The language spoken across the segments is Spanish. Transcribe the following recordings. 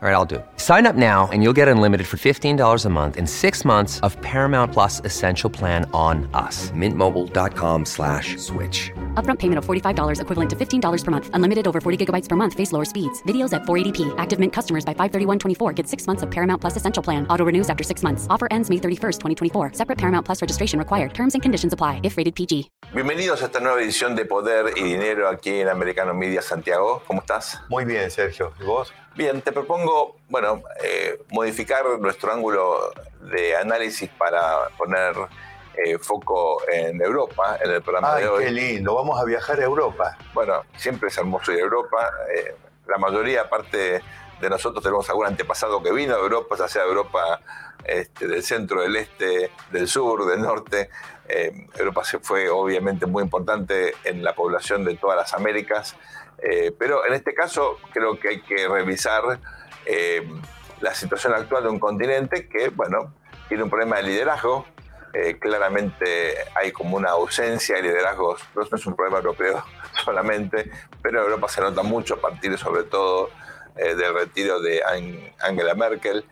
All right, I'll do. it. Sign up now and you'll get unlimited for $15 a month in six months of Paramount Plus Essential Plan on us. Mintmobile.com slash switch. Upfront payment of $45 equivalent to $15 per month. Unlimited over 40 gigabytes per month. Face lower speeds. Videos at 480p. Active Mint customers by 531.24 get six months of Paramount Plus Essential Plan. Auto renews after six months. Offer ends May 31st, 2024. Separate Paramount Plus registration required. Terms and conditions apply if rated PG. Bienvenidos a esta nueva edición de Poder y Dinero aquí en Americano Media Santiago. ¿Cómo estás? Muy bien, Sergio. ¿Y vos? Bien, te propongo, bueno, eh, modificar nuestro ángulo de análisis para poner eh, foco en Europa en el programa Ay, de hoy. qué lindo. Vamos a viajar a Europa. Bueno, siempre es hermoso ir a Europa. eh, la mayoría, aparte de nosotros, tenemos algún antepasado que vino a Europa, ya sea Europa este, del centro, del este, del sur, del norte. Eh, Europa se fue obviamente muy importante en la población de todas las Américas, eh, pero en este caso creo que hay que revisar eh, la situación actual de un continente que, bueno, tiene un problema de liderazgo. Eh, claramente hay como una ausencia de liderazgos, no es un problema europeo solamente, pero en Europa se nota mucho a partir sobre todo del retiro de Ang- Angela Merkel.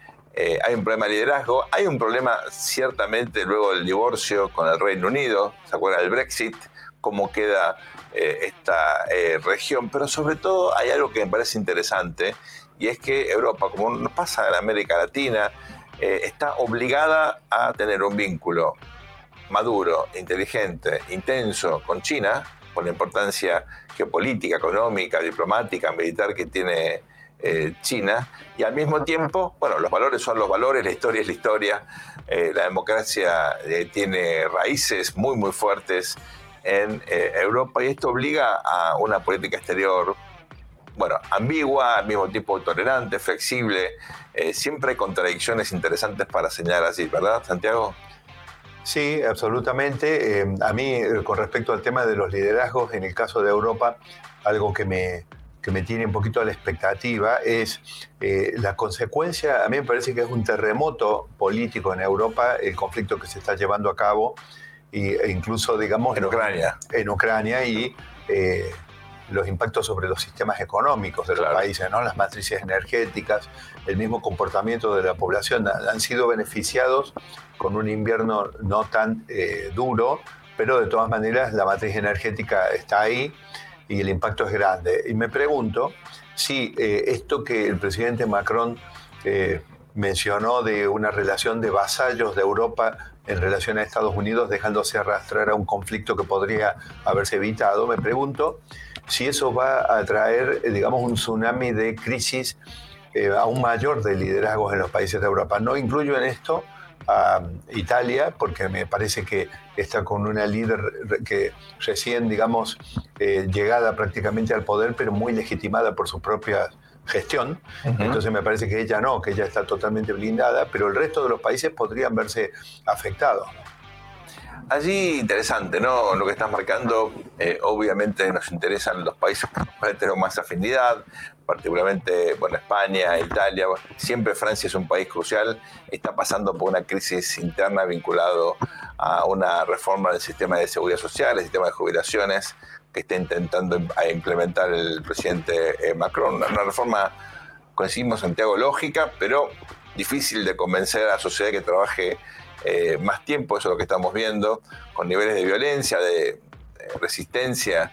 Hay un problema de liderazgo, hay un problema ciertamente luego del divorcio con el Reino Unido, ¿se acuerda del Brexit? Cómo queda eh, esta eh, región, pero sobre todo hay algo que me parece interesante y es que Europa, como nos pasa en América Latina, eh, está obligada a tener un vínculo maduro, inteligente, intenso con China, por la importancia geopolítica, económica, diplomática, militar que tiene China, y al mismo tiempo, bueno, los valores son los valores, la historia es la historia, la democracia tiene raíces muy, muy fuertes en eh, Europa y esto obliga a una política exterior, bueno, ambigua, al mismo tiempo tolerante, flexible, eh, siempre hay contradicciones interesantes para señalar así, ¿verdad, Santiago? Sí, absolutamente. Eh, a mí, eh, con respecto al tema de los liderazgos, en el caso de Europa, algo que me, que me tiene un poquito a la expectativa es eh, la consecuencia, a mí me parece que es un terremoto político en Europa, el conflicto que se está llevando a cabo, y, e incluso, digamos... En Ucrania. En Ucrania y eh, los impactos sobre los sistemas económicos de los Claro. países, ¿no? las matrices energéticas, el mismo comportamiento de la población, han han sido beneficiados con un invierno no tan eh, duro, pero de todas maneras la matriz energética está ahí y el impacto es grande. Y me pregunto si eh, esto que el presidente Macron eh, mencionó de una relación de vasallos de Europa en relación a Estados Unidos, dejándose arrastrar a un conflicto que podría haberse evitado, me pregunto si eso va a traer, eh, digamos, un tsunami de crisis eh, aún mayor de liderazgos en los países de Europa. No incluyo en esto a Italia, porque me parece que está con una líder que recién, digamos, eh, llegada prácticamente al poder, pero muy legitimada por su propia gestión. Entonces me parece que ella no, que ella está totalmente blindada, pero el resto de los países podrían verse afectados. Allí interesante, ¿no? Lo que estás marcando, eh, obviamente nos interesan los países con los cuales tenemos más afinidad, particularmente, bueno, España, Italia, siempre Francia es un país crucial, está pasando por una crisis interna vinculado a una reforma del sistema de seguridad social, el sistema de jubilaciones que está intentando implementar el presidente eh, Macron, una reforma, coincidimos Santiago, lógica, pero difícil de convencer a la sociedad que trabaje eh, más tiempo, eso es lo que estamos viendo, con niveles de violencia, de, eh, resistencia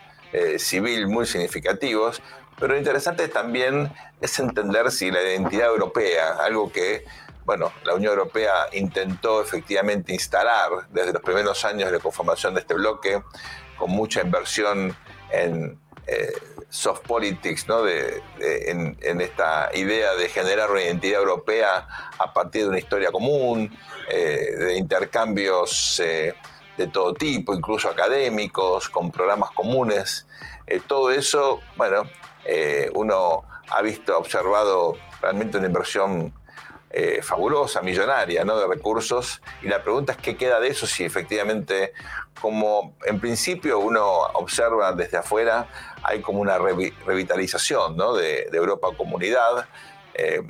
civil muy significativos. Pero lo interesante también es entender si la identidad europea, algo que, bueno, la Unión Europea intentó efectivamente instalar desde los primeros años de la conformación de este bloque, con mucha inversión en eh, soft politics, ¿no? de, en, esta idea de generar una identidad europea a partir de una historia común, eh, de intercambios eh, de todo tipo, incluso académicos, con programas comunes. Todo eso, bueno, uno ha visto, ha observado realmente una inversión eh, fabulosa, millonaria, ¿no? de recursos. Y la pregunta es qué queda de eso si efectivamente, como en principio uno observa desde afuera, hay como una revi- revitalización ¿no? de, de Europa comunidad. Eh,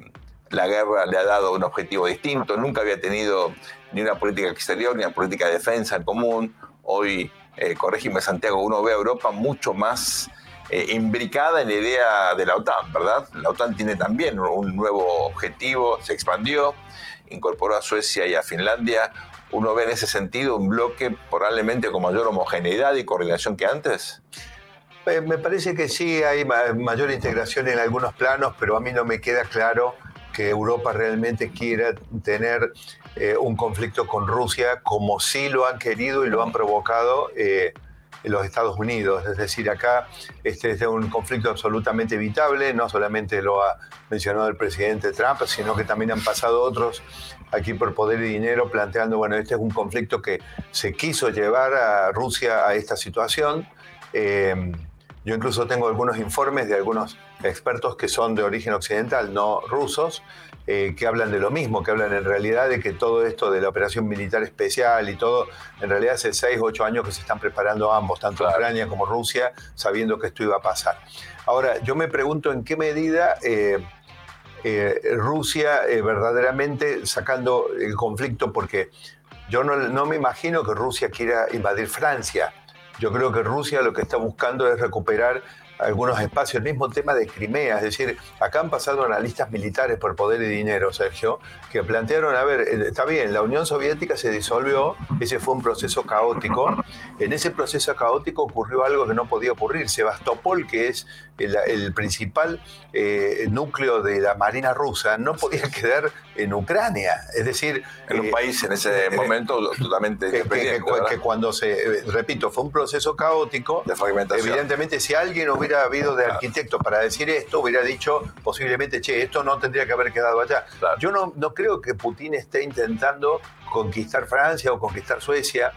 la guerra le ha dado un objetivo distinto, nunca había tenido ni una política exterior ni una política de defensa en común. Hoy eh, corrígeme Santiago, uno ve a Europa mucho más eh, imbricada en la idea de la OTAN, ¿verdad? La OTAN tiene también un nuevo objetivo, se expandió, incorporó a Suecia y a Finlandia. ¿Uno ve en ese sentido un bloque probablemente con mayor homogeneidad y coordinación que antes? Eh, me parece que sí hay mayor integración en algunos planos, pero a mí no me queda claro que Europa realmente quiera tener eh, un conflicto con Rusia como sí lo han querido y lo han provocado eh, los Estados Unidos. Es decir, acá este es un conflicto absolutamente evitable, no solamente lo ha mencionado el presidente Trump, sino que también han pasado otros aquí por poder y dinero planteando, bueno, este es un conflicto que se quiso llevar a Rusia a esta situación. Eh, yo incluso tengo algunos informes de algunos expertos que son de origen occidental, no rusos, eh, que hablan de lo mismo, que hablan en realidad de que todo esto de la operación militar especial y todo, en realidad hace 6 o 8 años que se están preparando ambos, tanto Ucrania como Rusia, sabiendo que esto iba a pasar. Ahora, yo me pregunto en qué medida eh, eh, Rusia verdaderamente sacando el conflicto, porque yo no, no me imagino que Rusia quiera invadir Francia yo creo que Rusia lo que está buscando es recuperar algunos espacios, el mismo tema de Crimea, es decir, acá han pasado analistas militares por poder y dinero, Sergio, que plantearon, a ver, eh, está bien, la Unión Soviética se disolvió, ese fue un proceso caótico, en ese proceso caótico ocurrió algo que no podía ocurrir, Sebastopol, que es el, principal eh, núcleo de la Marina rusa, no podía quedar en Ucrania, es decir... En un eh, país en ese momento totalmente que, que, cuando se, repito, fue un proceso caótico, evidentemente si alguien hubiera habido de arquitecto para decir esto, hubiera dicho posiblemente, che, esto no tendría que haber quedado allá. Yo no, no creo que Putin esté intentando conquistar Francia o conquistar Suecia.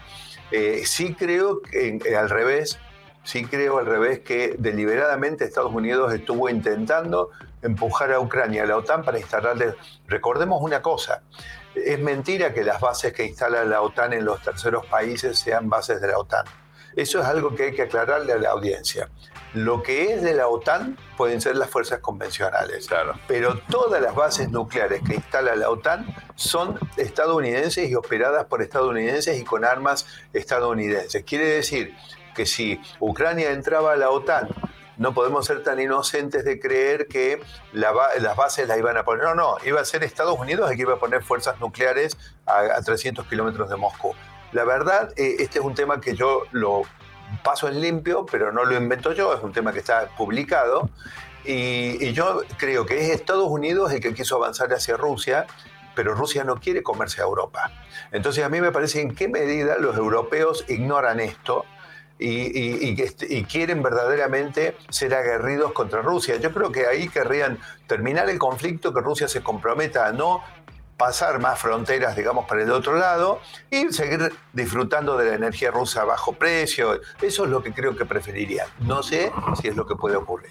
Eh, sí creo que eh, al revés, sí creo al revés que deliberadamente Estados Unidos estuvo intentando empujar a Ucrania a la OTAN para instalarle. Recordemos una cosa, es mentira que las bases que instala la OTAN en los terceros países sean bases de la OTAN. Eso es algo que hay que aclararle a la audiencia. Lo que es de la OTAN pueden ser las fuerzas convencionales, claro. pero todas las bases nucleares que instala la OTAN son estadounidenses y operadas por estadounidenses y con armas estadounidenses. Quiere decir que si Ucrania entraba a la OTAN no podemos ser tan inocentes de creer que las bases las iban a poner. No, no, iba a ser Estados Unidos el que iba a poner fuerzas nucleares a, 300 kilómetros de Moscú. La verdad, eh, este es un tema que yo lo paso en limpio, pero no lo invento yo, es un tema que está publicado. Y, yo creo que es Estados Unidos el que quiso avanzar hacia Rusia, pero Rusia no quiere comerse a Europa. Entonces a mí me parece en qué medida los europeos ignoran esto y, y, quieren verdaderamente ser aguerridos contra Rusia. Yo creo que ahí querrían terminar el conflicto, que Rusia se comprometa a no pasar más fronteras, digamos, para el otro lado y seguir disfrutando de la energía rusa a bajo precio. Eso es lo que creo que preferirían. No sé si es lo que puede ocurrir.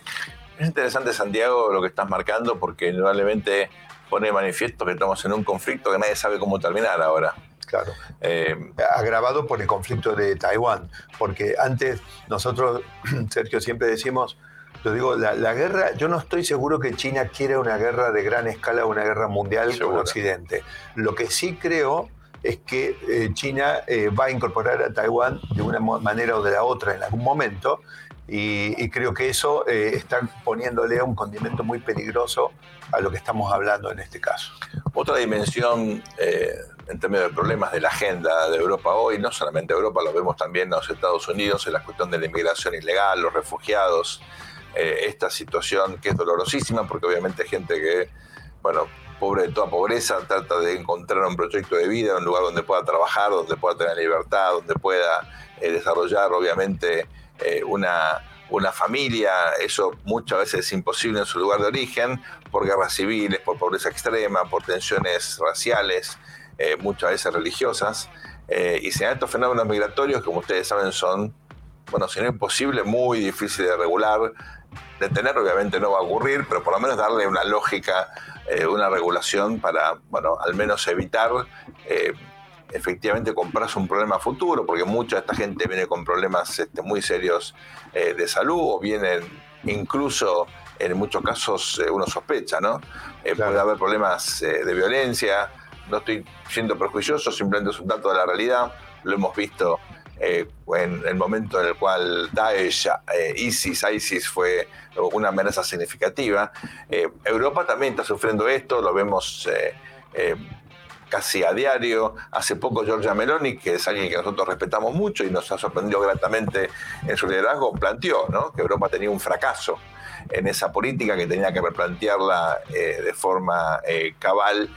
Es interesante, Santiago, lo que estás marcando, porque indudablemente pone manifiesto que estamos en un conflicto que nadie sabe cómo terminar ahora. Claro. Eh, agravado por el conflicto de Taiwán, porque antes nosotros, Sergio, siempre decimos, yo digo, la, guerra, yo no estoy seguro que China quiera una guerra de gran escala, una guerra mundial con Occidente. Lo que sí creo es que eh, China eh, va a incorporar a Taiwán de una manera o de la otra en algún momento y, creo que eso eh, está poniéndole un condimento muy peligroso a lo que estamos hablando en este caso. Otra dimensión en términos de problemas de la agenda de Europa hoy, no solamente Europa, lo vemos también en los Estados Unidos, en la cuestión de la inmigración ilegal, los refugiados, eh, esta situación que es dolorosísima, porque obviamente hay gente que, bueno, pobre de toda pobreza, trata de encontrar un proyecto de vida, un lugar donde pueda trabajar, donde pueda tener libertad, donde pueda eh, desarrollar, obviamente, eh, una, una familia. Eso muchas veces es imposible en su lugar de origen, por guerras civiles, por pobreza extrema, por tensiones raciales, muchas veces religiosas. y se estos fenómenos migratorios, como ustedes saben, son bueno, si no imposible, muy difícil de regular, detener obviamente no va a ocurrir, pero por lo menos darle una lógica, eh, una regulación para, bueno, al menos evitar eh, efectivamente comprarse un problema futuro, porque mucha de esta gente viene con problemas este, muy serios eh, de salud o vienen incluso en muchos casos uno sospecha, ¿no? Puede haber problemas de violencia, no estoy siendo prejuicioso, simplemente es un dato de la realidad, lo hemos visto eh, en el momento en el cual Daesh, eh, ISIS, ISIS fue una amenaza significativa. Eh, Europa también está sufriendo esto, lo vemos casi a diario. Hace poco Giorgia Meloni, que es alguien que nosotros respetamos mucho y nos ha sorprendido gratamente en su liderazgo, planteó que Europa tenía un fracaso en esa política, que tenía que replantearla de forma cabal.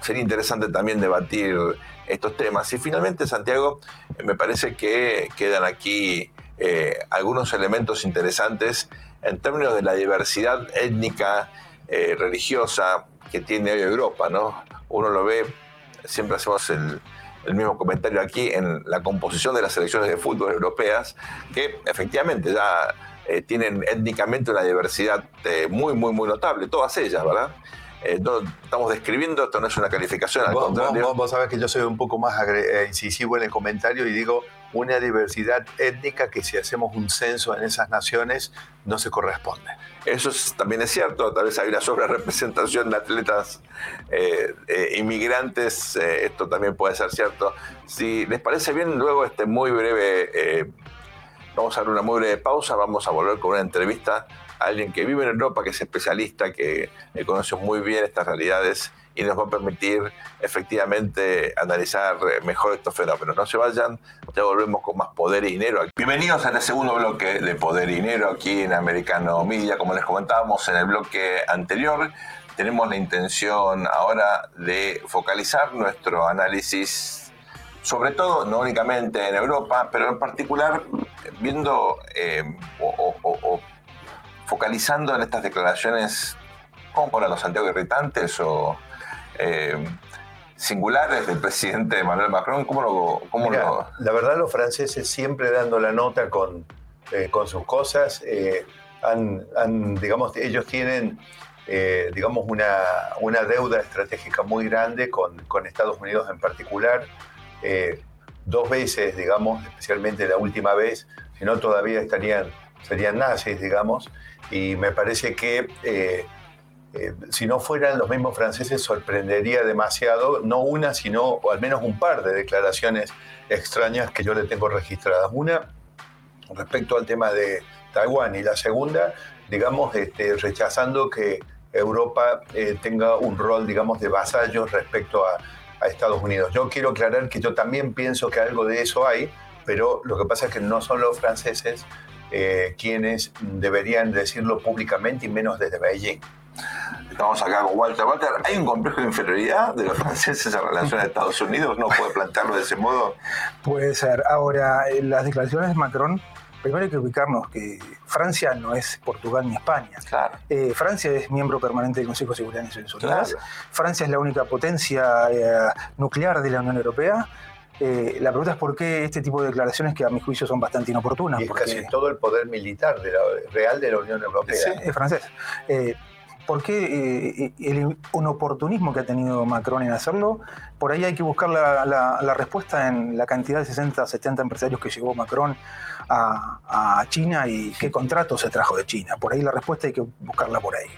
sería interesante también debatir estos temas. Y finalmente, Santiago, me parece que quedan aquí eh, algunos elementos interesantes en términos de la diversidad étnica, eh, religiosa que tiene hoy Europa, ¿no? Uno lo ve, siempre hacemos el, mismo comentario aquí en la composición de las selecciones de fútbol europeas, que efectivamente ya eh, tienen étnicamente una diversidad muy, muy, muy notable, todas ellas, ¿verdad? Eh, estamos describiendo, esto no es una calificación, al vos, contrario. Vos, sabés que yo soy un poco más eh, incisivo en el comentario y digo una diversidad étnica que si hacemos un censo en esas naciones no se corresponde. Eso también es cierto, tal vez hay una sobrerepresentación de atletas eh, inmigrantes, esto también puede ser cierto. Si les parece bien, luego este muy breve, vamos a dar una muy breve pausa, vamos a volver con una entrevista alguien que vive en Europa, que es especialista, que conoce muy bien estas realidades y nos va a permitir efectivamente analizar mejor estos fenómenos. No se vayan, ya volvemos con más poder y dinero. Bienvenidos al segundo bloque de Poder y Dinero aquí en Americano Media. Como les comentábamos en el bloque anterior, tenemos la intención ahora de focalizar nuestro análisis, sobre todo, no únicamente en Europa, pero en particular viendo eh, o focalizando en estas declaraciones, ¿cómo los Santiago irritantes o eh, singulares del presidente Emmanuel Macron? ¿Cómo lo, cómo La verdad, los franceses siempre dando la nota con, eh, con sus cosas, eh, han, digamos, ellos tienen digamos, una, una, deuda estratégica muy grande con, con Estados Unidos en particular. dos veces, digamos, especialmente la última vez, si no todavía estarían, serían nazis, digamos, y me parece que eh, eh, si no fueran los mismos franceses sorprendería demasiado, no una, sino o al menos un par de declaraciones extrañas que yo le tengo registradas. Una respecto al tema de Taiwán y la segunda, digamos, este, rechazando que Europa eh, tenga un rol, digamos, de vasallo respecto a Estados Unidos. Yo quiero aclarar que yo también pienso que algo de eso hay, pero lo que pasa es que no son los franceses eh, quienes deberían decirlo públicamente y menos desde Beijing. Estamos acá con Walter. Walter, ¿hay un complejo de inferioridad de los franceses en relación a Estados Unidos? ¿No puede plantearlo de ese modo? Puede ser. Ahora, las declaraciones de Macron, primero hay que ubicarnos que Francia no es Portugal ni España. Claro. Eh, Francia es miembro permanente del Consejo de Seguridad de Naciones Unidas. Francia es la única potencia eh, nuclear de la Unión Europea eh, la pregunta es por qué este tipo de declaraciones que a mi juicio son bastante inoportunas. Y es casi todo el poder militar de real de la Unión Europea. Sí, es francés. Eh, ¿Por qué eh, el oportunismo que ha tenido Macron en hacerlo? Por ahí hay que buscar la, respuesta en la cantidad de 60, 70 empresarios que llevó Macron a, China y qué contrato se trajo de China. Por ahí la respuesta hay que buscarla por ahí.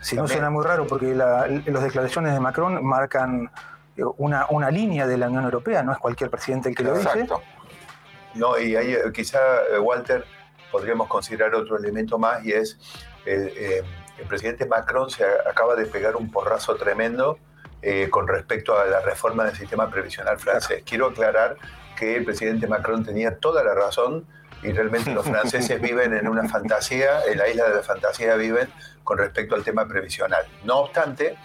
Si no suena muy raro, porque las declaraciones de Macron marcan una, una línea de la Unión Europea, no es cualquier presidente el que lo dice. No, y ahí eh, quizá, eh, Walter, podríamos considerar otro elemento más y es eh, el presidente Macron se acaba de pegar un porrazo tremendo con respecto a la reforma del sistema previsional francés. Quiero aclarar que el presidente Macron tenía toda la razón y realmente los franceses viven en una fantasía, en la isla de la fantasía viven con respecto al tema previsional. No obstante,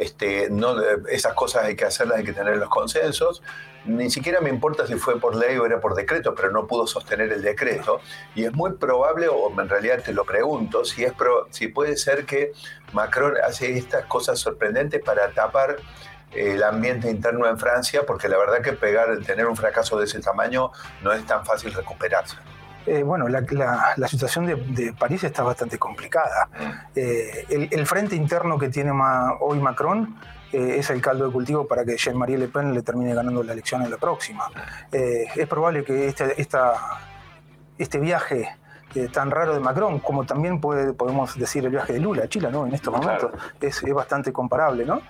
este, no, esas cosas hay que hacerlas, hay que tener los consensos. Ni siquiera me importa si fue por ley o era por decreto, pero no pudo sostener el decreto. Y es muy probable, o en realidad te lo pregunto, si, es si puede ser que Macron hace estas cosas sorprendentes para tapar el ambiente interno en Francia, porque la verdad que pegar, tener un fracaso de ese tamaño no es tan fácil recuperarse. Eh, bueno, la, situación de, París está bastante complicada. Eh, el, frente interno que tiene hoy Macron eh, es el caldo de cultivo para que Jean-Marie Le Pen le termine ganando la elección en la próxima. es probable que este, esta, este viaje eh, tan raro de Macron, como también puede, podemos decir el viaje de Lula a Chile, ¿no? En estos momentos es, es, bastante comparable, ¿no?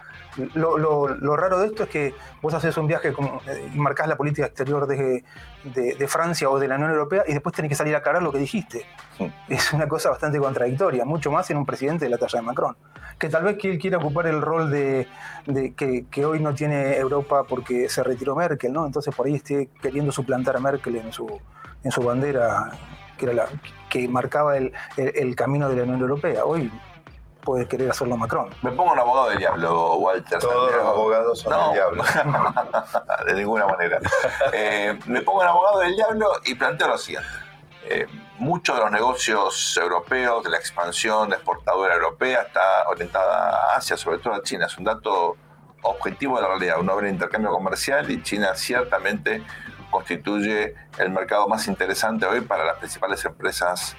Lo, lo, lo, raro de esto es que vos haces un viaje como, y marcás la política exterior de, de, de, Francia o de la Unión Europea y después tenés que salir a aclarar lo que dijiste. Sí. Es una cosa bastante contradictoria, mucho más en un presidente de la talla de Macron. Que tal vez que él quiera ocupar el rol de, de que, que, hoy no tiene Europa porque se retiró Merkel, ¿no? Entonces por ahí esté queriendo suplantar a Merkel en su, en su bandera que, era la, que marcaba el, el, el camino de la Unión Europea. Hoy puede querer hacerlo Macron. Me pongo un abogado del diablo, Walter. Todos los abogados son no, del diablo. de ninguna manera. Eh, me pongo un abogado del diablo y planteo lo siguiente. Eh, muchos de los negocios europeos, de la expansión exportadora europea, está orientada a Asia, sobre todo a China. Es un dato objetivo de la realidad. Uno el intercambio comercial y China ciertamente constituye el mercado más interesante hoy para las principales empresas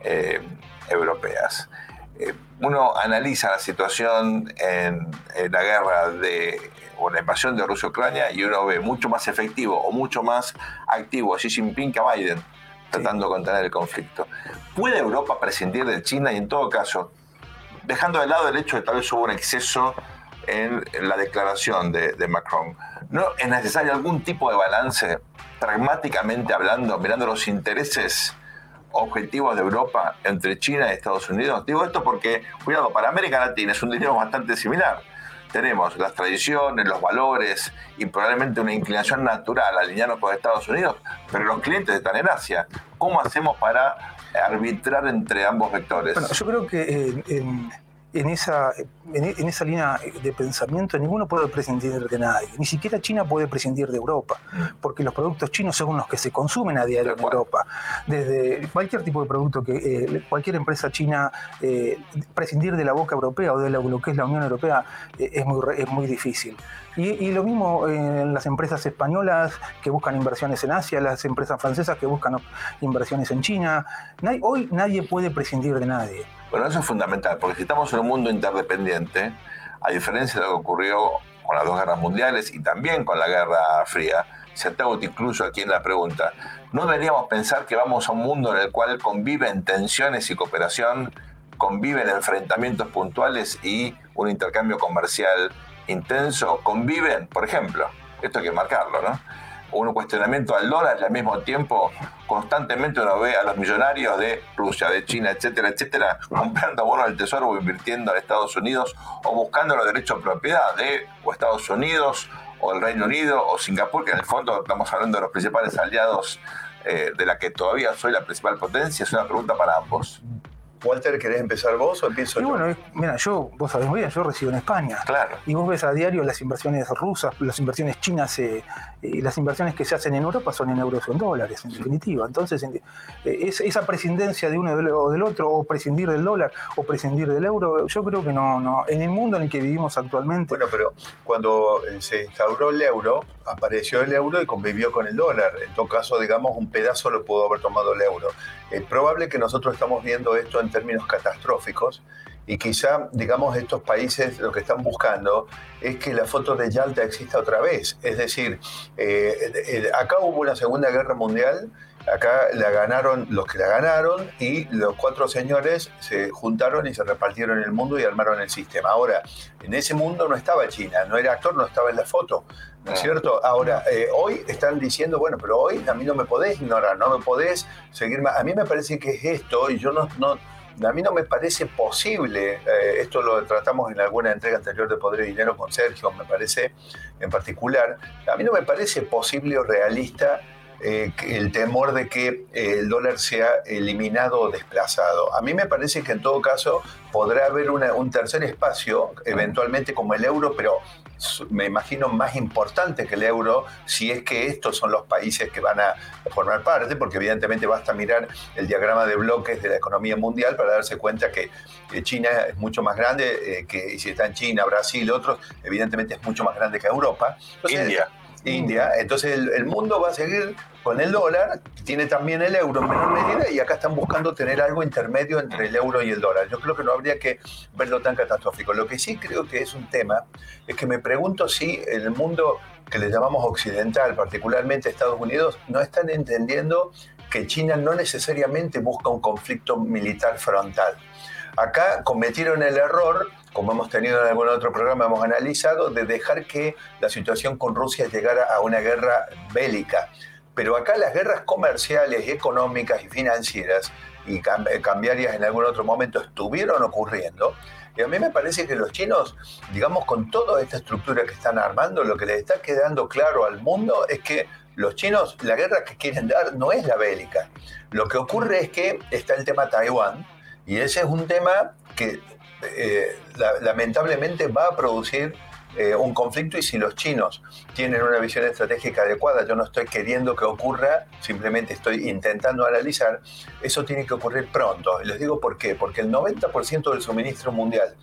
eh, europeas. Eh, uno analiza la situación en, en, la guerra de o la invasión de Rusia-Ucrania y uno ve mucho más efectivo o mucho más activo a Xi Jinping que a Biden tratando sí. de contener el conflicto. ¿Puede Europa prescindir de China y en todo caso, dejando de lado el hecho de que tal vez hubo un exceso en la declaración de, de Macron, ¿no es necesario algún tipo de balance, pragmáticamente hablando, mirando los intereses objetivos de Europa entre China y Estados Unidos? Digo esto porque, cuidado, para América Latina es un dinero bastante similar. Tenemos las tradiciones, los valores y probablemente una inclinación natural a alinearnos con Estados Unidos, pero los clientes están en Asia. ¿Cómo hacemos para arbitrar entre ambos vectores? Bueno, yo creo que en, en, esa, en, esa línea de pensamiento ninguno puede prescindir de nadie. Ni siquiera China puede prescindir de Europa, porque los productos chinos son los que se consumen a diario en Europa. Desde cualquier tipo de producto que eh, cualquier empresa china eh, prescindir de la boca europea o de lo que es la Unión Europea eh, es, muy, es muy difícil. Y, y, lo mismo en las empresas españolas que buscan inversiones en Asia, las empresas francesas que buscan inversiones en China. Hoy nadie puede prescindir de nadie. Bueno, eso es fundamental, porque si estamos en un mundo interdependiente, a diferencia de lo que ocurrió con las dos guerras mundiales y también con la Guerra Fría, se te incluso aquí en la pregunta, ¿no deberíamos pensar que vamos a un mundo en el cual conviven tensiones y cooperación, conviven enfrentamientos puntuales y un intercambio comercial intenso? ¿Conviven, por ejemplo? Esto hay que marcarlo, ¿no? un cuestionamiento al dólar y al mismo tiempo constantemente uno ve a los millonarios de Rusia, de China, etcétera, etcétera, comprando bonos del tesoro o invirtiendo en Estados Unidos o buscando los derechos de propiedad de o Estados Unidos o el Reino Unido o Singapur, que en el fondo estamos hablando de los principales aliados eh, de la que todavía soy la principal potencia, es una pregunta para ambos. Walter, ¿querés empezar vos o empiezo y yo? Bueno, mira, yo, vos sabés muy bien, yo resido en España. Claro. Y vos ves a diario las inversiones rusas, las inversiones chinas, eh, eh, las inversiones que se hacen en Europa son en euros o en dólares, en definitiva. Entonces, eh, es, esa prescindencia de uno o del otro, o prescindir del dólar, o prescindir del euro, yo creo que no, no. En el mundo en el que vivimos actualmente. Bueno, pero cuando se instauró el euro, apareció el euro y convivió con el dólar. En todo caso, digamos, un pedazo lo pudo haber tomado el euro. Es probable que nosotros estamos viendo esto en términos catastróficos y quizá, digamos, estos países lo que están buscando es que la foto de Yalta exista otra vez. Es decir, eh, eh, acá hubo una Segunda Guerra Mundial, acá la ganaron los que la ganaron y los cuatro señores se juntaron y se repartieron el mundo y armaron el sistema. Ahora, en ese mundo no estaba China, no era actor, no estaba en la foto. ¿no es cierto? Ahora, eh, hoy están diciendo, bueno, pero hoy a mí no me podés ignorar, no me podés seguir más. A mí me parece que es esto, y yo no, no a mí no me parece posible, eh, esto lo tratamos en alguna entrega anterior de Poder y Dinero con Sergio, me parece en particular, a mí no me parece posible o realista eh, el temor de que el dólar sea eliminado o desplazado. A mí me parece que en todo caso podrá haber una, un tercer espacio, eventualmente como el euro, pero me imagino más importante que el euro si es que estos son los países que van a formar parte, porque evidentemente basta mirar el diagrama de bloques de la economía mundial para darse cuenta que China es mucho más grande, eh, que si está en China, Brasil, otros, evidentemente es mucho más grande que Europa. India. India. Entonces el, el, mundo va a seguir con el dólar, tiene también el euro en menor medida y acá están buscando tener algo intermedio entre el euro y el dólar. Yo creo que no habría que verlo tan catastrófico. Lo que sí creo que es un tema es que me pregunto si el mundo que le llamamos occidental, particularmente Estados Unidos, no están entendiendo que China no necesariamente busca un conflicto militar frontal. Acá cometieron el error, como hemos tenido en algún otro programa, hemos analizado, de dejar que la situación con Rusia llegara a una guerra bélica. Pero acá las guerras comerciales, económicas y financieras y cambiarias en algún otro momento estuvieron ocurriendo. Y a mí me parece que los chinos, digamos, con toda esta estructura que están armando, lo que les está quedando claro al mundo es que los chinos, la guerra que quieren dar no es la bélica. Lo que ocurre es que está el tema Taiwán, y ese es un tema que eh, lamentablemente va a producir eh, un conflicto y si los chinos tienen una visión estratégica adecuada, yo no estoy queriendo que ocurra, simplemente estoy intentando analizar, eso tiene que ocurrir pronto. Y les digo por qué, porque el 90% del suministro mundial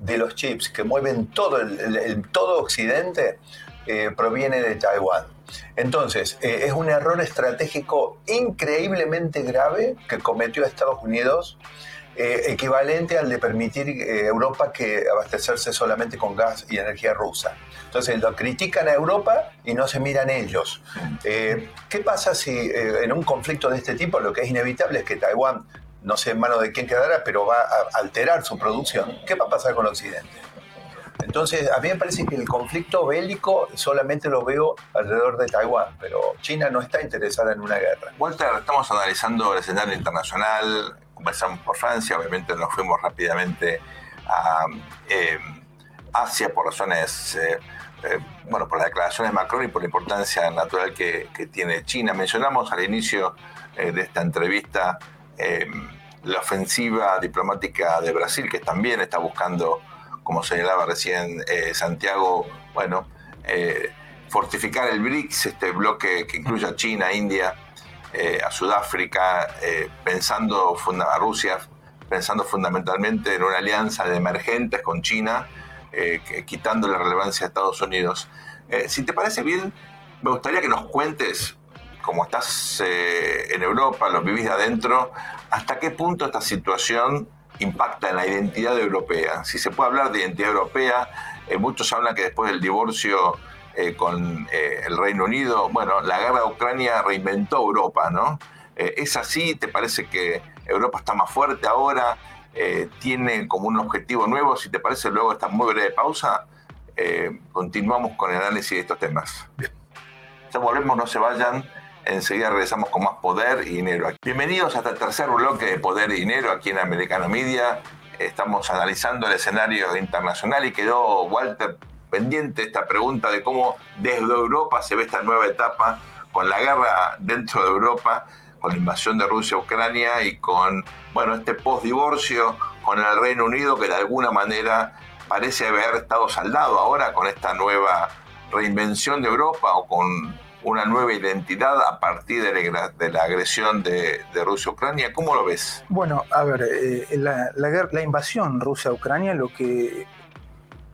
de los chips que mueven todo, el, todo Occidente eh, proviene de Taiwán. Entonces, es un error estratégico increíblemente grave que cometió Estados Unidos eh, equivalente al de permitir eh, Europa que abastecerse solamente con gas y energía rusa. Entonces lo critican a Europa y no se miran ellos. Eh, ¿Qué pasa si en un conflicto de este tipo lo que es inevitable es que Taiwán, no sé en manos de quién quedará, pero va a alterar su producción? ¿Qué va a pasar con Occidente? Entonces, a mí me parece que el conflicto bélico solamente lo veo alrededor de Taiwán, pero China no está interesada en una guerra. Walter, estamos analizando el escenario internacional, comenzamos por Francia, obviamente nos fuimos rápidamente a eh, Asia por razones, eh, eh, bueno, por la declaración de Macron y por la importancia natural que, tiene China. Mencionamos al inicio de esta entrevista la ofensiva diplomática de Brasil, que también está buscando, como señalaba recién Santiago, bueno, fortificar el BRICS, este bloque que incluye a China, India, eh, a Sudáfrica, eh, pensando a Rusia, pensando fundamentalmente en una alianza de emergentes con China, eh, quitando la relevancia a Estados Unidos. si te parece bien, me gustaría que nos cuentes, como estás en Europa, lo vivís de adentro, hasta qué punto esta situación impacta en la identidad europea. Si se puede hablar de identidad europea, muchos hablan que después del divorcio eh, con eh, el Reino Unido, bueno, la guerra de Ucrania reinventó Europa, ¿no? Eh, ¿Es así? ¿Te parece que Europa está más fuerte ahora? ¿Tiene como un objetivo nuevo? Si te parece, luego esta muy breve pausa, continuamos con el análisis de estos temas. Ya volvemos, no se vayan. Enseguida regresamos con más poder y dinero. Bienvenidos a este tercer bloque de Poder y Dinero aquí en Americano Media. Estamos analizando el escenario internacional y quedó Walter pendiente esta pregunta de cómo desde Europa se ve esta nueva etapa con la guerra dentro de Europa, con la invasión de Rusia Ucrania y con bueno, este post-divorcio con el Reino Unido que de alguna manera parece haber estado saldado ahora con esta nueva reinvención de Europa o con una nueva identidad a partir de la, agresión de, Rusia Ucrania. ¿Cómo lo ves? Bueno, a ver, eh, la, invasión Rusia a Ucrania lo que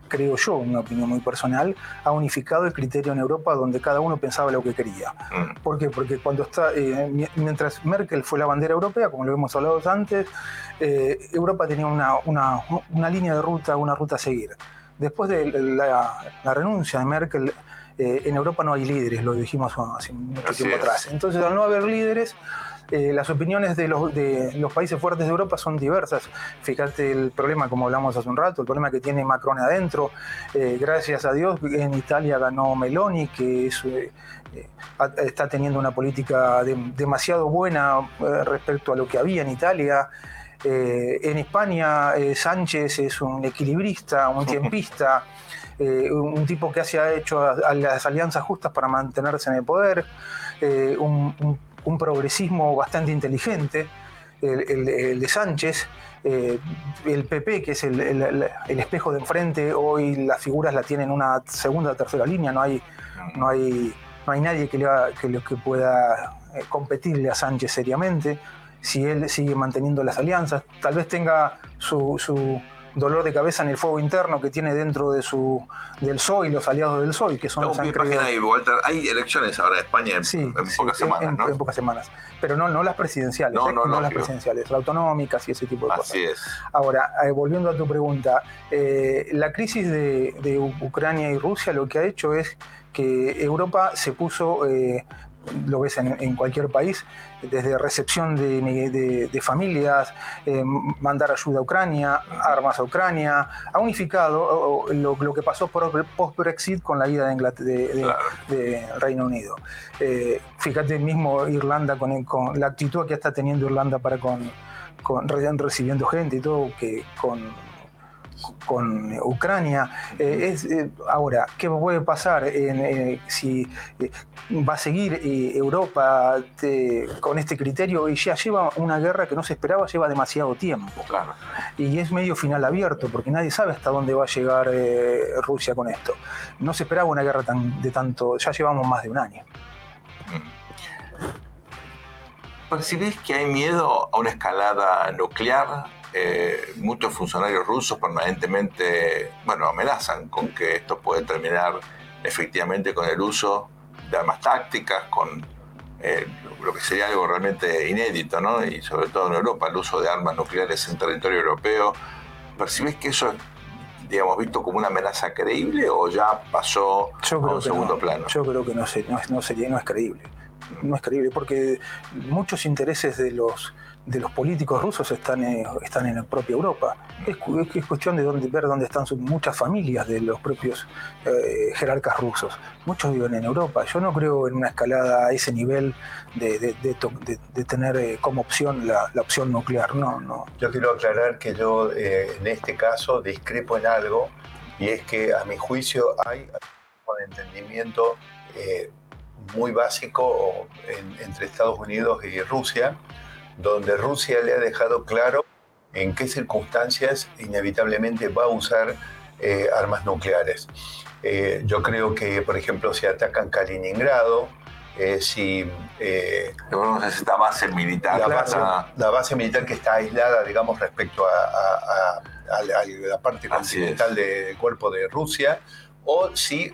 creo yo, una opinión muy personal, ha unificado el criterio en Europa donde cada uno pensaba lo que quería. Mm. ¿Por qué? Porque cuando está, eh, mientras Merkel fue la bandera europea, como lo hemos hablado antes, eh, Europa tenía una, una, línea de ruta, una ruta a seguir. Después de la, renuncia de Merkel, eh, en Europa no hay líderes, lo dijimos hace mucho tiempo atrás. Entonces, al no haber líderes, eh, las opiniones de los, de los países fuertes de Europa son diversas. Fíjate el problema, como hablamos hace un rato, el problema que tiene Macron adentro. Eh, gracias a Dios, en Italia ganó Meloni, que eh, está teniendo una política demasiado buena respecto a lo que había en Italia. en España, Sánchez es un equilibrista, un tiempista. un tipo que se ha hecho a, las alianzas justas para mantenerse en el poder, un, un progresismo bastante inteligente, el, de Sánchez, eh, el PP, que es el, espejo de enfrente, hoy las figuras la tienen una segunda o tercera línea, no hay, no hay, no hay nadie que, le que, que pueda eh, competirle a Sánchez seriamente. Si él sigue manteniendo las alianzas, tal vez tenga su dolor de cabeza en el fuego interno que tiene dentro de su del PSOE y los aliados del PSOE, que son los han Hay elecciones ahora en España en, pocas semanas, en, pocas semanas, pero no, no las presidenciales, no, ¿eh? no, las presidenciales, las autonómicas y ese tipo de Así cosas. Es. Ahora, eh, volviendo a tu pregunta, eh, la crisis de, Ucrania y Rusia lo que ha hecho es que Europa se puso lo ves en, cualquier país, desde recepción de, familias, eh, mandar ayuda a Ucrania, armas a Ucrania, ha unificado lo, que pasó post-Brexit con la ida de, de, Reino Unido. Eh, fíjate mismo Irlanda con, con, la actitud que está teniendo Irlanda para con, con recibiendo gente y todo, que con con Ucrania. Eh, es, eh, ahora, ¿qué puede pasar eh, si va a seguir Europa con este criterio y ya lleva una guerra que no se esperaba, lleva demasiado tiempo? Claro. Y es medio final abierto, porque nadie sabe hasta dónde va a llegar Rusia con esto. No se esperaba una guerra tan, de tanto, ya llevamos más de un año. ¿Percibís que hay miedo a una escalada nuclear eh, muchos funcionarios rusos permanentemente, bueno, amenazan con que esto puede terminar efectivamente con el uso de armas tácticas, con eh, lo que sería algo realmente inédito, ¿no? Y sobre todo en Europa, el uso de armas nucleares en territorio europeo. ¿Percibes que eso es, digamos, visto como una amenaza creíble o ya pasó a un segundo plano? Yo creo que no, no, sería, no es creíble. No es creíble porque muchos intereses de los de los políticos rusos están, eh, están en la propia Europa. Es, es, cuestión de dónde, ver dónde están muchas familias de los propios eh, jerarcas rusos. Muchos viven en Europa. Yo no creo en una escalada a ese nivel de, de, tener eh, como opción la, la, opción nuclear. No, no. Yo quiero aclarar que yo en este caso discrepo en algo y es que a mi juicio hay un entendimiento muy básico entre Estados Unidos y Rusia donde Rusia le ha dejado claro en qué circunstancias inevitablemente va a usar eh, armas nucleares. Eh, yo creo que, por ejemplo, si atacan Kaliningrado, eh, si... esta base militar. La base, militar que está aislada, digamos, respecto a, la parte continental del cuerpo de Rusia, o si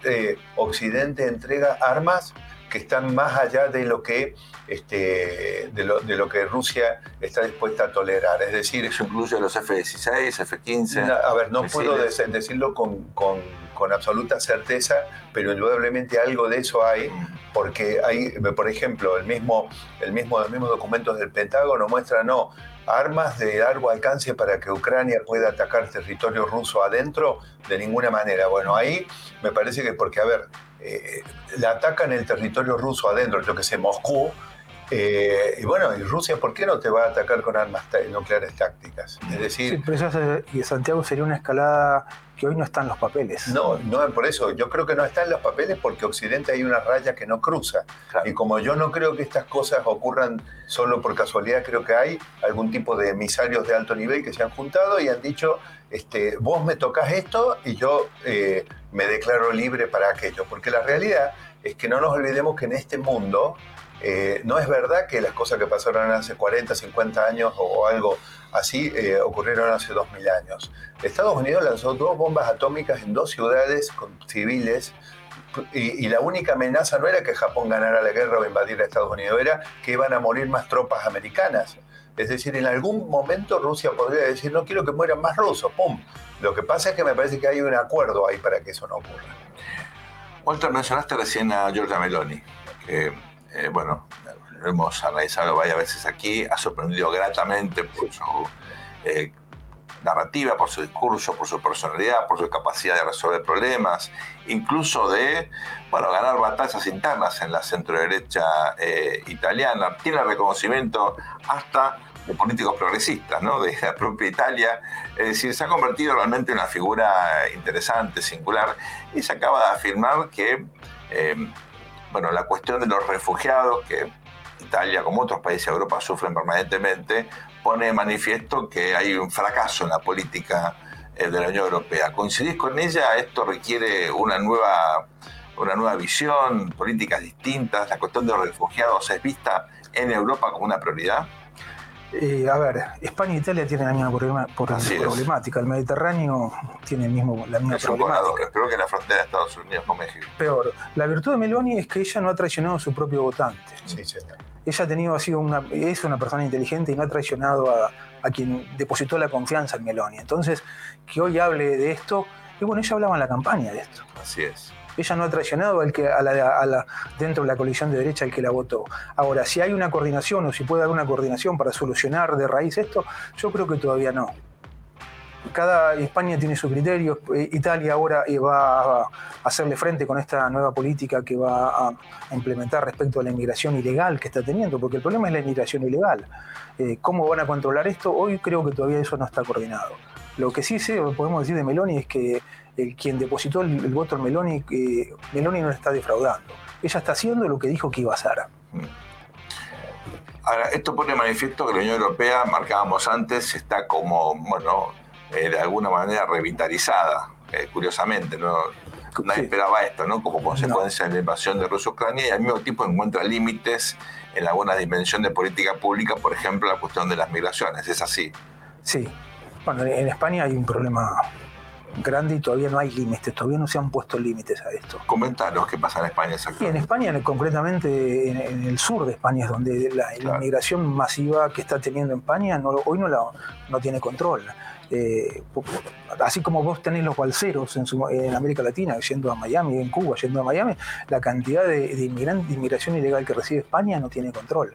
Occidente entrega armas que están más allá de lo que, este, de lo, de lo que Rusia está dispuesta a tolerar. Es decir, eso incluye los F-16, F-15. A ver, no puedo decirlo con, con, con, absoluta certeza, pero indudablemente algo de eso hay, porque hay, por ejemplo, el mismo, el mismo, los mismos documentos del Pentágono muestran, no, armas de largo alcance para que Ucrania pueda atacar territorio ruso adentro, de ninguna manera. Bueno, ahí me parece que porque, a ver, eh, la atacan el territorio ruso adentro, lo que sé, Moscú, eh, y bueno, y Rusia, ¿por qué no te va a atacar con armas nucleares tácticas? Es decir. Sí, pero eso, y Santiago sería una escalada que hoy no está en los papeles. No, no por eso. Yo creo que no está en los papeles porque Occidente hay una raya que no cruza. Y como yo no creo que estas cosas ocurran solo por casualidad, creo que hay algún tipo de emisarios de alto nivel que se han juntado y han dicho, este, vos me tocas esto y yo eh, me declaro libre para aquello. Porque la realidad es que no nos olvidemos que en este mundo eh, no es verdad que las cosas que pasaron hace 40, 50 años o algo así eh, ocurrieron hace 2000 años. Estados Unidos lanzó dos bombas atómicas en dos ciudades civiles y, la única amenaza no era que Japón ganara la guerra o invadiera Estados Unidos, era que iban a morir más tropas americanas. Es decir, en algún momento Rusia podría decir, no quiero que mueran más rusos, ¡pum! Lo que pasa es que me parece que hay un acuerdo ahí para que eso no ocurra. Walter, mencionaste recién a Giorgia Meloni, eh, bueno, lo hemos analizado varias veces aquí, ha sorprendido gratamente por su eh, narrativa, por su discurso, por su personalidad, por su capacidad de resolver problemas, incluso de bueno, ganar batallas internas en la centroderecha eh, italiana. Tiene reconocimiento hasta de políticos progresistas, ¿no? de la propia Italia. Es decir, se ha convertido realmente en una figura interesante, singular, y se acaba de afirmar que bueno, la cuestión de los refugiados, que Italia, como otros países de Europa, sufren permanentemente, pone de manifiesto que hay un fracaso en la política eh, de la Unión Europea. ¿Coincidís con ella? ¿Esto requiere una nueva, una nueva visión, políticas distintas? ¿La cuestión de los refugiados es vista en Europa como una prioridad? Eh, a ver, España e Italia tienen la misma problemática. El Mediterráneo tiene el mismo, la misma problemática. Peor que la frontera de Estados Unidos con México. Peor. La virtud de Meloni es que ella no ha traicionado a su propio votante. Sí, sí. Ella ha tenido, ha sido una, es una persona inteligente y no ha traicionado a, a quien depositó la confianza en Meloni. Entonces, que hoy hable de esto, y bueno, ella hablaba en la campaña de esto. Así es Ella no ha traicionado al que, a la, dentro de la coalición de derecha al que la votó. Ahora, si hay una coordinación o si puede haber una coordinación para solucionar de raíz esto, yo creo que todavía no cada España tiene sus criterios. Eh, Italia ahora eh, va a hacerle frente con esta nueva política que va a implementar respecto a la inmigración ilegal que está teniendo, porque el problema es la inmigración ilegal. Eh, ¿Cómo van a controlar esto? Hoy creo que todavía eso no está coordinado. Lo que sí sé, podemos decir de Meloni, es que quien depositó el, voto al Meloni, Meloni no le está defraudando. Ella está haciendo lo que dijo que iba a hacer. Ahora, esto pone manifiesto que la Unión Europea, marcábamos antes, está como, bueno, eh, de alguna manera revitalizada, eh, curiosamente. ¿no? Nadie esperaba esto, ¿no? Como consecuencia de la invasión de Rusia-Ucrania y al mismo tiempo encuentra límites en alguna dimensión de política pública, por ejemplo, la cuestión de las migraciones. ¿Es así? Sí. Bueno, en España hay un problema grande y todavía no hay límites, todavía no se han puesto límites a esto. Comentaros qué pasa en España exactamente. en España, concretamente en, el sur de España, es donde la, inmigración masiva que está teniendo España no, hoy no, la, no tiene control. Eh, así como vos tenés los balseros en, América Latina, yendo a Miami, en Cuba, yendo a Miami, la cantidad de, de, inmigración ilegal que recibe España no tiene control.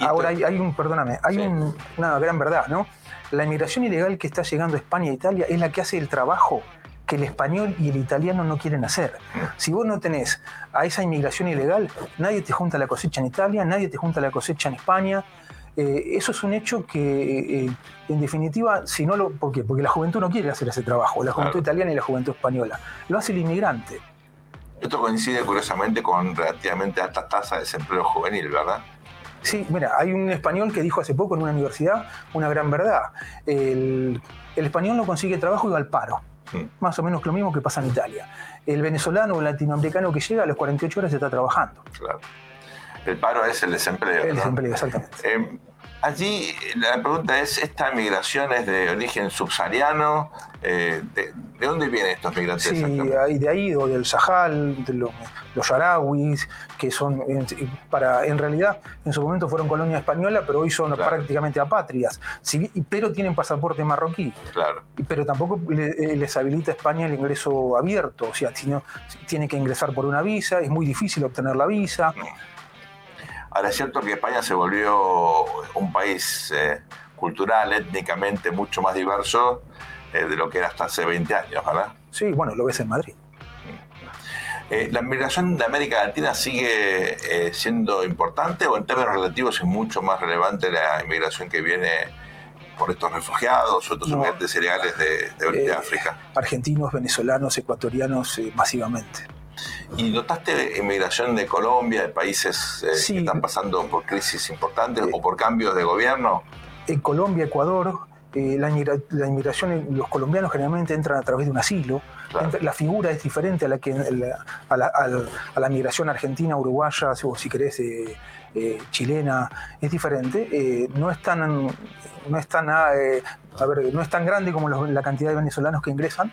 Ahora hay, un, perdóname, hay una gran verdad, ¿no? La inmigración ilegal que está llegando a España e Italia es la que hace el trabajo que el español y el italiano no quieren hacer. Si vos no tenés a esa inmigración ilegal, nadie te junta la cosecha en Italia, nadie te junta la cosecha en España, eh, eso es un hecho que, eh, en definitiva, si no lo. ¿Por qué? Porque la juventud no quiere hacer ese trabajo, la juventud italiana y la juventud española. Lo hace el inmigrante. Esto coincide curiosamente con relativamente alta tasa de desempleo juvenil, ¿verdad? Sí, mira, hay un español que dijo hace poco en una universidad una gran verdad. El, español no consigue trabajo y va al paro. Más o menos lo mismo que pasa en Italia. El venezolano o el latinoamericano que llega a las 48 horas está trabajando. Claro. El paro es el desempleo. El desempleo, exactamente. Eh, allí la pregunta es, ¿esta migración es de origen subsahariano? Eh, de, dónde vienen estos migrantes? Sí, hay de ahí, o del Sahel, de los, los yarauis, que son, para, en realidad, en su momento fueron colonia española, pero hoy son prácticamente apátridas, pero tienen pasaporte marroquí. Claro. Pero tampoco eh, les habilita España el ingreso abierto, o sea, sino, tiene que ingresar por una visa, es muy difícil obtener la visa. Ahora es cierto que España se volvió un país eh, cultural, étnicamente mucho más diverso eh, de lo que era hasta hace 20 años, ¿verdad? Sí, bueno, lo ves en Madrid. Eh, ¿La inmigración de América Latina sigue siendo importante o en términos relativos es mucho más relevante la inmigración que viene por estos refugiados o estos migrantes ilegales de, África? Argentinos, venezolanos, ecuatorianos, masivamente. ¿Y notaste inmigración de Colombia, de países eh, que están pasando por crisis importantes o por cambios de gobierno? En Colombia, Ecuador, eh, la, inmigración, los colombianos generalmente entran a través de un asilo. La figura es diferente a la que a la, migración argentina, uruguaya, o si querés, eh, chilena, es diferente. no es tan, no es tan, a ver, no es tan grande como la cantidad de venezolanos que ingresan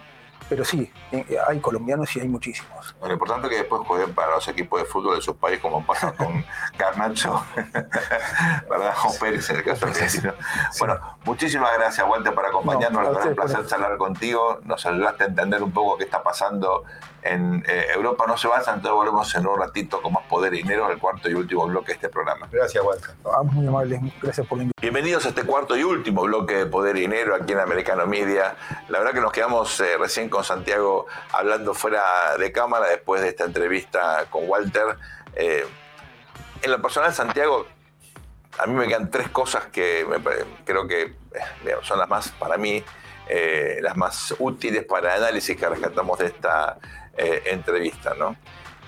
pero sí, eh, hay colombianos y hay muchísimos. lo importante es que después jueguen para los equipos de fútbol de sus países, como pasa con Garnacho, ¿verdad? Con Pérez en el caso argentino. Bueno, muchísimas gracias, Walter, por acompañarnos. No, un placer charlar contigo. Nos ayudaste a entender un poco qué está pasando en eh, Europa. No se vayan, entonces volvemos en un ratito con más poder y dinero, el cuarto y último bloque de este programa. Gracias, Walter. Ah, muy amable, gracias por la invitación. Bienvenidos a este cuarto y último bloque de Poder y Dinero aquí en Americano Media. La verdad que nos quedamos eh, recién con Santiago hablando fuera de cámara después de esta entrevista con Walter. Eh, en lo personal, Santiago, a mí me quedan tres cosas que creo que eh, son las más, para mí, las más útiles para el análisis que rescatamos de esta entrevista. ¿no?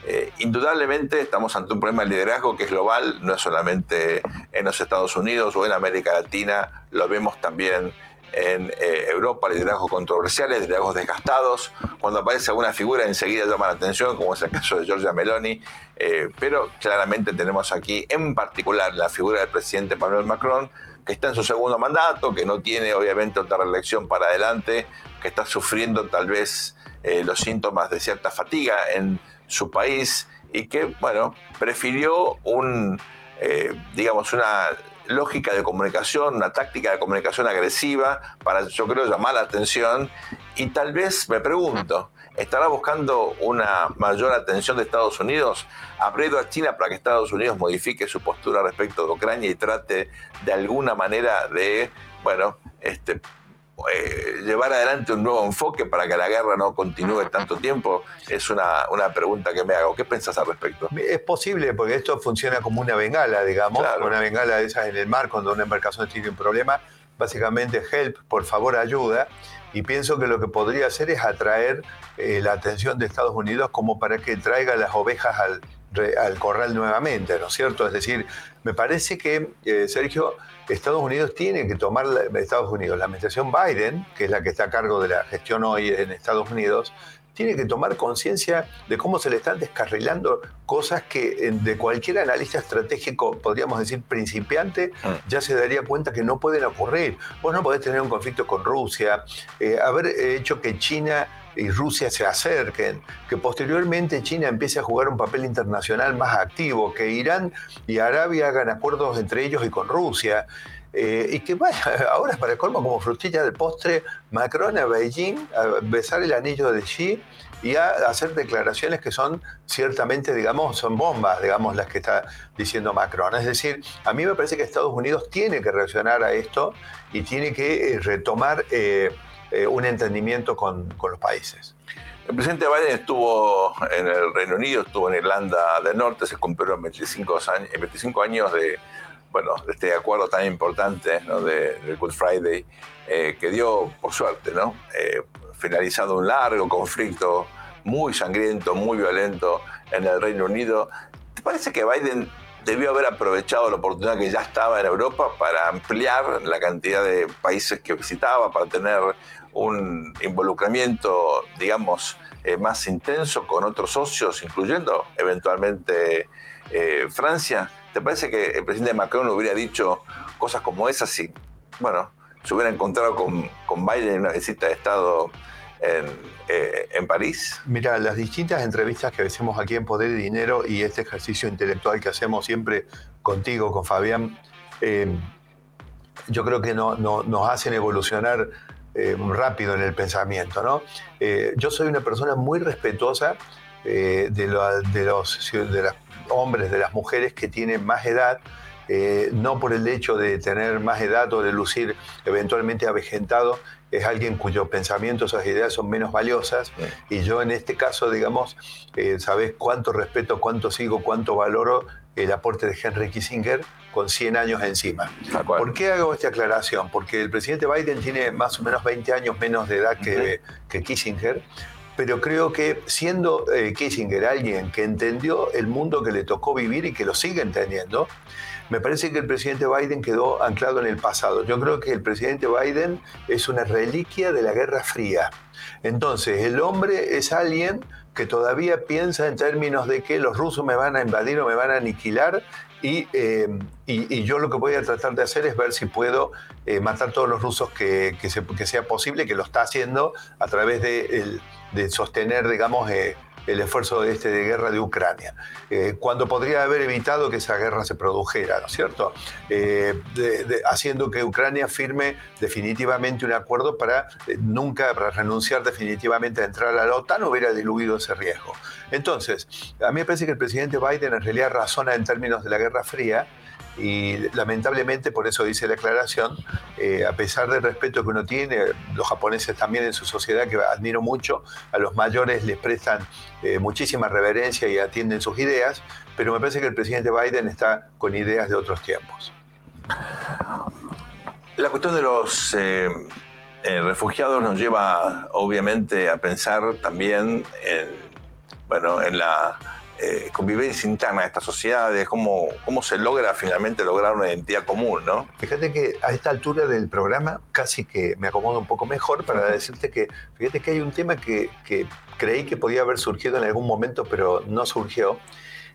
Eh, indudablemente estamos ante un problema de liderazgo que es global, no es solamente en los Estados Unidos o en América Latina, lo vemos también en eh, Europa, liderazgos controversiales, liderazgos desgastados. Cuando aparece alguna figura enseguida llama la atención, como es el caso de Giorgia Meloni, eh, pero claramente tenemos aquí en particular la figura del presidente Manuel Macron, que está en su segundo mandato, que no tiene obviamente otra reelección para adelante, que está sufriendo tal vez los síntomas de cierta fatiga en su país y que, bueno, prefirió eh, una lógica de comunicación, una táctica de comunicación agresiva para, yo creo, llamar la atención. Y tal vez me pregunto, ¿Estará buscando una mayor atención de Estados Unidos? ¿Abriendo a China para que Estados Unidos modifique su postura respecto de Ucrania y trate de alguna manera de, bueno, este, eh, llevar adelante un nuevo enfoque para que la guerra no continúe tanto tiempo? Es una, una pregunta que me hago. ¿Qué pensás al respecto? Es posible, porque esto funciona como una bengala, digamos, una bengala de esas en el mar cuando una embarcación tiene un problema. Básicamente, help, por favor, ayuda. Y pienso que lo que podría hacer es atraer eh, la atención de Estados Unidos como para que traiga las ovejas al, al corral nuevamente, ¿no es cierto? Es decir, me parece que, eh, Sergio, Estados Unidos tiene que tomar, Estados Unidos, la administración Biden, que es la que está a cargo de la gestión hoy en Estados Unidos, tiene que tomar conciencia de cómo se le están descarrilando cosas que de cualquier analista estratégico, podríamos decir principiante, mm. ya se daría cuenta que no pueden ocurrir. Vos no podés tener un conflicto con Rusia, eh, haber hecho que China y Rusia se acerquen, que posteriormente China empiece a jugar un papel internacional más activo, que Irán y Arabia hagan acuerdos entre ellos y con Rusia. Eh, y que vaya, ahora para el colmo como frutilla del postre, Macron a Beijing a besar el anillo de Xi y a hacer declaraciones que son ciertamente, digamos, son bombas, digamos, las que está diciendo Macron. Es decir, a mí me parece que Estados Unidos tiene que reaccionar a esto y tiene que eh, retomar eh, un entendimiento con, con los países. El presidente Biden estuvo en el Reino Unido, estuvo en Irlanda del Norte, se cumplieron 25 años, 25 años de, bueno, este acuerdo tan importante de, del Good Friday, eh, que dio, por suerte, ¿no? Eh, finalizado un largo conflicto muy sangriento, muy violento en el Reino Unido. ¿Te parece que Biden debió haber aprovechado la oportunidad que ya estaba en Europa para ampliar la cantidad de países que visitaba, para tener un involucramiento, digamos, eh, más intenso con otros socios, incluyendo eventualmente Francia? ¿Te parece que el presidente Macron hubiera dicho cosas como esas si, bueno, se hubiera encontrado con, con Biden en una visita de Estado en, eh, en, París? Mira, las distintas entrevistas que hacemos aquí en Poder y Dinero y este ejercicio intelectual que hacemos siempre contigo, con Fabián, eh, yo creo que no, nos hacen evolucionar eh, rápido en el pensamiento. ¿no? yo soy una persona muy respetuosa de, de, los, de las hombres, de las mujeres que tienen más edad, eh, no por el hecho de tener más edad o de lucir eventualmente avejentado, es alguien cuyo pensamiento, esas ideas son menos valiosas. Y yo en este caso, digamos, eh, sabes cuánto respeto, cuánto sigo, cuánto valoro el aporte de Henry Kissinger con 100 años encima. ¿Por qué hago esta aclaración? Porque el presidente Biden tiene más o menos 20 años menos de edad que, que Kissinger pero creo que siendo eh, Kissinger alguien que entendió el mundo que le tocó vivir y que lo sigue entendiendo, me parece que el presidente Biden quedó anclado en el pasado. Yo creo que el presidente Biden es una reliquia de la Guerra Fría. Entonces, el hombre es alguien que todavía piensa en términos de que los rusos me van a invadir o me van a aniquilar eh, y, yo lo que voy a tratar de hacer es ver si puedo eh, matar todos los rusos que, sea posible, que lo está haciendo a través de, sostener, digamos, eh, el esfuerzo de, este de guerra de Ucrania, cuando podría haber evitado que esa guerra se produjera, ¿no es cierto? haciendo que Ucrania firme definitivamente un acuerdo para nunca para renunciar definitivamente a entrar a la OTAN, hubiera diluido ese riesgo. Entonces, a mí me parece que el presidente Biden en realidad razona en términos de la Guerra Fría y lamentablemente, por eso dice la aclaración, eh, a pesar del respeto que uno tiene, los japoneses también en su sociedad, que admiro mucho, a los mayores les prestan eh, muchísima reverencia y atienden sus ideas, pero me parece que el presidente Biden está con ideas de otros tiempos. La cuestión de los eh, refugiados nos lleva obviamente a pensar también en bueno, en la eh, convivencia interna de estas sociedades, cómo, cómo se logra finalmente lograr una identidad común, ¿no? Fíjate que a esta altura del programa casi que me acomodo un poco mejor para decirte que, fíjate que hay un tema que, que creí que podía haber surgido en algún momento, pero no surgió,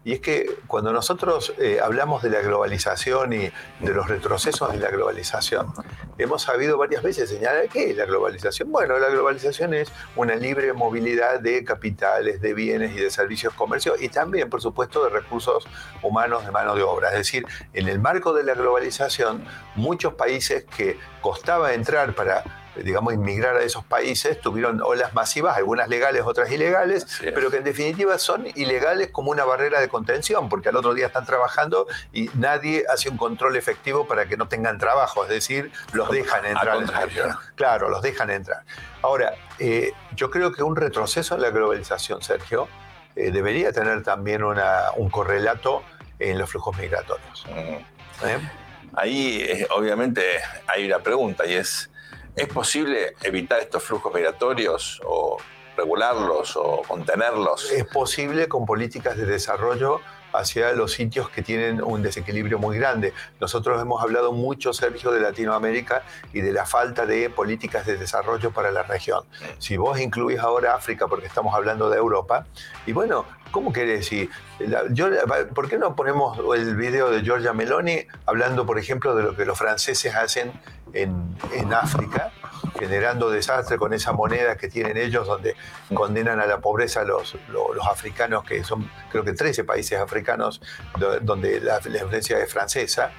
y es que cuando nosotros eh, hablamos de la globalización y de los retrocesos de la globalización, hemos sabido varias veces señalar qué es la globalización. Bueno, la globalización es una libre movilidad de capitales, de bienes y de servicios comercios y también, por supuesto, de recursos humanos de mano de obra. Es decir, en el marco de la globalización, muchos países que costaba entrar para digamos, inmigrar a esos países, tuvieron olas masivas, algunas legales, otras ilegales, pero que en definitiva son ilegales como una barrera de contención, porque al otro día están trabajando y nadie hace un control efectivo para que no tengan trabajo, es decir, los dejan entrar. Claro, los dejan entrar. Ahora, eh, yo creo que un retroceso en la globalización, Sergio, eh, debería tener también un correlato en los flujos migratorios. Mm. ¿Eh? Ahí, obviamente, hay una pregunta y es, ¿es posible evitar estos flujos migratorios o regularlos o contenerlos? Es posible con políticas de desarrollo hacia los sitios que tienen un desequilibrio muy grande. Nosotros hemos hablado mucho, Sergio, de Latinoamérica y de la falta de políticas de desarrollo para la región. Si vos incluís ahora África, porque estamos hablando de Europa, y bueno, ¿cómo querés decir? ¿Por qué no ponemos el video de Giorgia Meloni hablando, por ejemplo, de lo que los franceses hacen en, en África? Generando desastre con esa moneda que tienen ellos, donde condenan a la pobreza a los, los, africanos, que son creo que 13 países africanos donde la, influencia es francesa.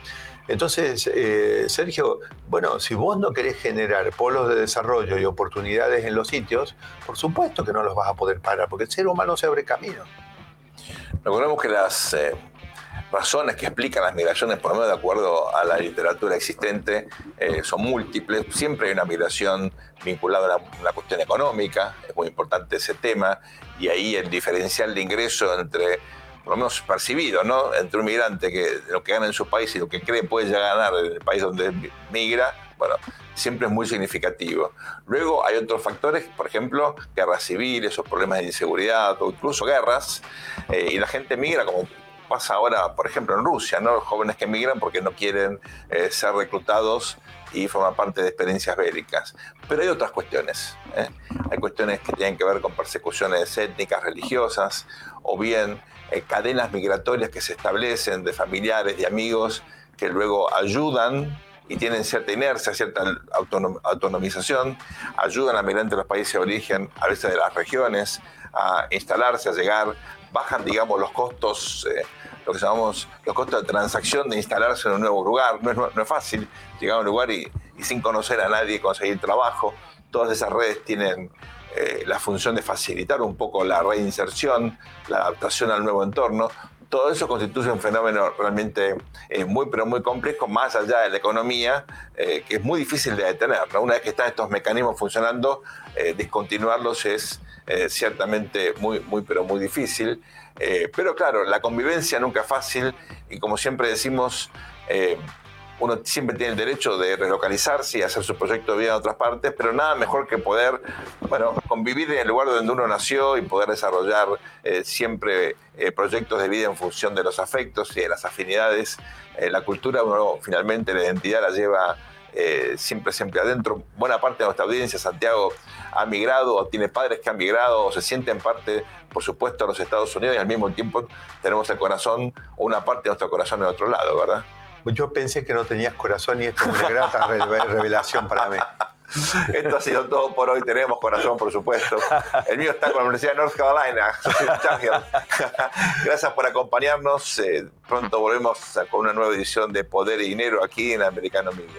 Entonces, eh, Sergio, bueno, si vos no querés generar polos de desarrollo y oportunidades en los sitios, por supuesto que no los vas a poder parar, porque el ser humano se abre camino. Recordemos que las eh, razones que explican las migraciones, por lo menos de acuerdo a la literatura existente, eh, son múltiples. Siempre hay una migración vinculada a una, cuestión económica, es muy importante ese tema, y ahí el diferencial de ingreso entre, por lo menos percibido, ¿no? entre un migrante que lo que gana en su país y lo que cree puede llegar a ganar en el país donde migra, bueno, siempre es muy significativo. Luego hay otros factores, por ejemplo, guerras civiles o problemas de inseguridad o incluso guerras, eh, y la gente migra como pasa ahora, por ejemplo, en Rusia, ¿no? Los jóvenes que emigran porque no quieren eh, ser reclutados y formar parte de experiencias bélicas. Pero hay otras cuestiones. ¿eh? Hay cuestiones que tienen que ver con persecuciones étnicas, religiosas, o bien eh, cadenas migratorias que se establecen de familiares, de amigos, que luego ayudan y tienen cierta inercia, cierta autonomización, ayudan a migrantes de los países de origen, a veces de las regiones, a instalarse, a llegar, bajan, digamos, los costos lo que llamamos los costos de transacción de instalarse en un nuevo lugar. No es, fácil llegar a un lugar y, sin conocer a nadie conseguir trabajo. Todas esas redes tienen eh, la función de facilitar un poco la reinserción, la adaptación al nuevo entorno. Todo eso constituye un fenómeno realmente eh, muy, pero muy complejo, más allá de la economía, eh, que es muy difícil de detener. Una vez que están estos mecanismos funcionando, discontinuarlos es ciertamente muy, muy, pero muy difícil. Eh, pero claro, la convivencia nunca es fácil y como siempre decimos, eh, uno siempre tiene el derecho de relocalizarse y hacer su proyecto de vida en otras partes, pero nada mejor que poder, bueno, convivir en el lugar donde uno nació y poder desarrollar eh, siempre proyectos de vida en función de los afectos y de las afinidades. la cultura, uno finalmente la identidad la lleva eh, siempre, siempre adentro. Buena parte de nuestra audiencia, Santiago, ha migrado o tiene padres que han migrado o se sienten parte, por supuesto, de los Estados Unidos y al mismo tiempo tenemos el corazón o una parte de nuestro corazón en otro lado, ¿verdad? Yo pensé que no tenías corazón y esto es una grata revelación para mí. Esto ha sido todo por hoy. Tenemos corazón, por supuesto. El mío está con la Universidad de North Carolina. Gracias por acompañarnos. Eh, pronto volvemos con una nueva edición de Poder y Dinero aquí en Americano Media.